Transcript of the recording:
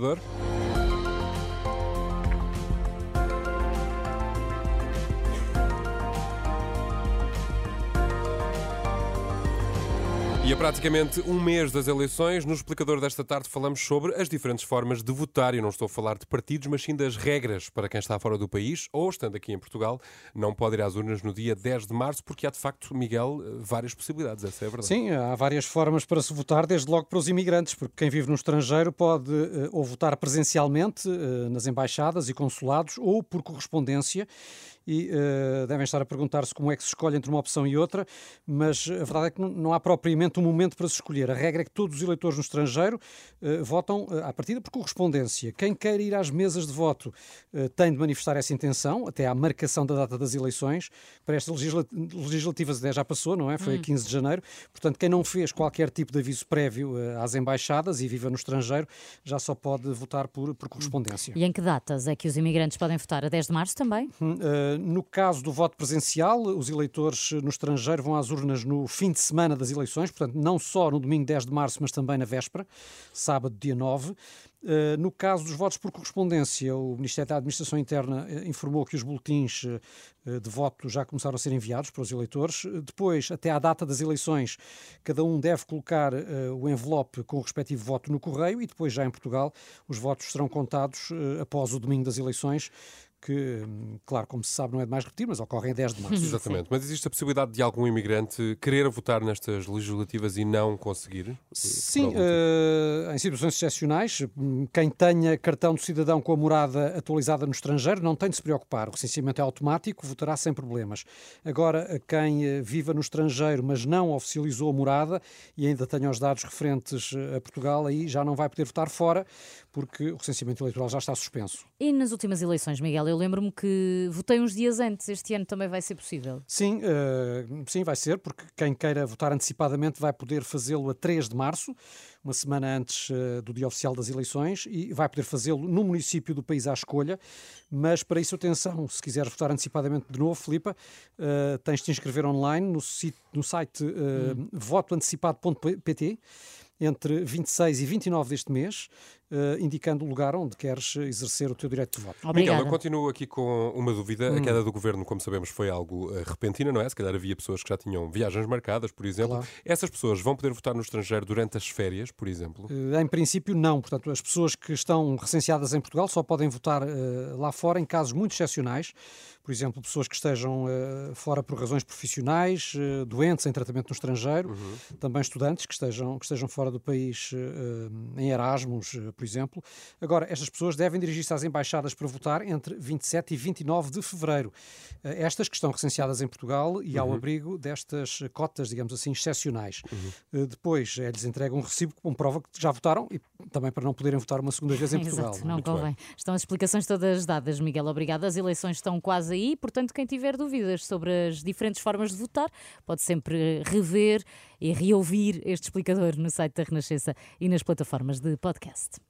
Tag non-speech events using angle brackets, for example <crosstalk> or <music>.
Var. E a praticamente um mês das eleições, no explicador desta tarde falamos sobre as diferentes formas de votar. E não estou a falar de partidos, mas sim das regras para quem está fora do país ou, estando aqui em Portugal, não pode ir às urnas no dia 10 de março, porque há de facto, Miguel, várias possibilidades. Essa é a verdade. Sim, há várias formas para se votar, desde logo para os imigrantes, porque quem vive no estrangeiro pode eh, ou votar presencialmente eh, nas embaixadas e consulados ou por correspondência e uh, devem estar a perguntar-se como é que se escolhe entre uma opção e outra, mas a verdade é que não há propriamente um momento para se escolher. A regra é que todos os eleitores no estrangeiro uh, votam uh, à partida por correspondência. Quem quer ir às mesas de voto tem de manifestar essa intenção, até à marcação da data das eleições. Para estas legislativas, já passou, não é? Foi hum. a 15 de janeiro. Portanto, quem não fez qualquer tipo de aviso prévio às embaixadas e viva no estrangeiro já só pode votar por, por correspondência. E em que datas é que os imigrantes podem votar? A 10 de março também? Hum, no caso do voto presencial, os eleitores no estrangeiro vão às urnas no fim de semana das eleições, portanto, não só no domingo 10 de março, mas também na véspera, sábado, dia 9. Eh, no caso dos votos por correspondência, o Ministério da Administração Interna eh, informou que os boletins eh, de voto já começaram a ser enviados para os eleitores. Depois, até à data das eleições, cada um deve colocar o envelope com o respectivo voto no correio e depois, já em Portugal, os votos serão contados após o domingo das eleições que, claro, como se sabe, não é de mais repetir, mas ocorre em 10 de março. Exatamente. Mas existe a possibilidade de algum imigrante querer votar nestas legislativas e não conseguir? Sim, uh, em situações excepcionais, quem tenha cartão de cidadão com a morada atualizada no estrangeiro não tem de se preocupar. O recenseamento é automático, votará sem problemas. Agora, quem eh, viva no estrangeiro, mas não oficializou a morada e ainda tenha os dados referentes a Portugal, aí já não vai poder votar fora, porque o recenseamento eleitoral já está suspenso. E nas últimas eleições, Miguel, eu lembro-me que votei uns dias antes. Este ano também vai ser possível? Sim, uh, sim, vai ser, porque quem queira votar antecipadamente vai poder fazê-lo a 3 de março, uma semana antes uh, do dia oficial das eleições, e vai poder fazê-lo no município do país à escolha. Mas para isso, atenção, se quiseres votar antecipadamente de novo, Filipa, uh, tens de te inscrever online no, no site hum. votoantecipado.pt entre 26 e 29 deste mês, uh, indicando o lugar onde queres exercer o teu direito de voto. Obrigada. Miguel, eu continuo aqui com uma dúvida. Hum. A queda do governo, como sabemos, foi algo uh, repentina, não é? Se calhar havia pessoas que já tinham viagens marcadas, por exemplo. Claro. Essas pessoas vão poder votar no estrangeiro durante as férias, por exemplo? Uh, em princípio, não. Portanto, as pessoas que estão recenseadas em Portugal só podem votar lá fora em casos muito excepcionais. Por exemplo, pessoas que estejam fora por razões profissionais, doentes em tratamento no estrangeiro, uhum. também estudantes que estejam, que estejam fora do país em Erasmus, por exemplo. Agora, estas pessoas devem dirigir-se às embaixadas para votar entre 27 e 29 de fevereiro. Eh, estas que estão recenseadas em Portugal e ao uhum. abrigo destas cotas, digamos assim, excepcionais. Uhum. Eh, depois é-lhes entrega um recibo com prova que já votaram e também para não poderem votar uma segunda vez em <laughs> Portugal. Exato, não convém. Estão as explicações todas dadas, Miguel. Obrigado. As eleições estão quase aí, portanto, quem tiver dúvidas sobre as diferentes formas de votar, pode sempre rever e reouvir este explicador no site da Renascença e nas plataformas de podcast.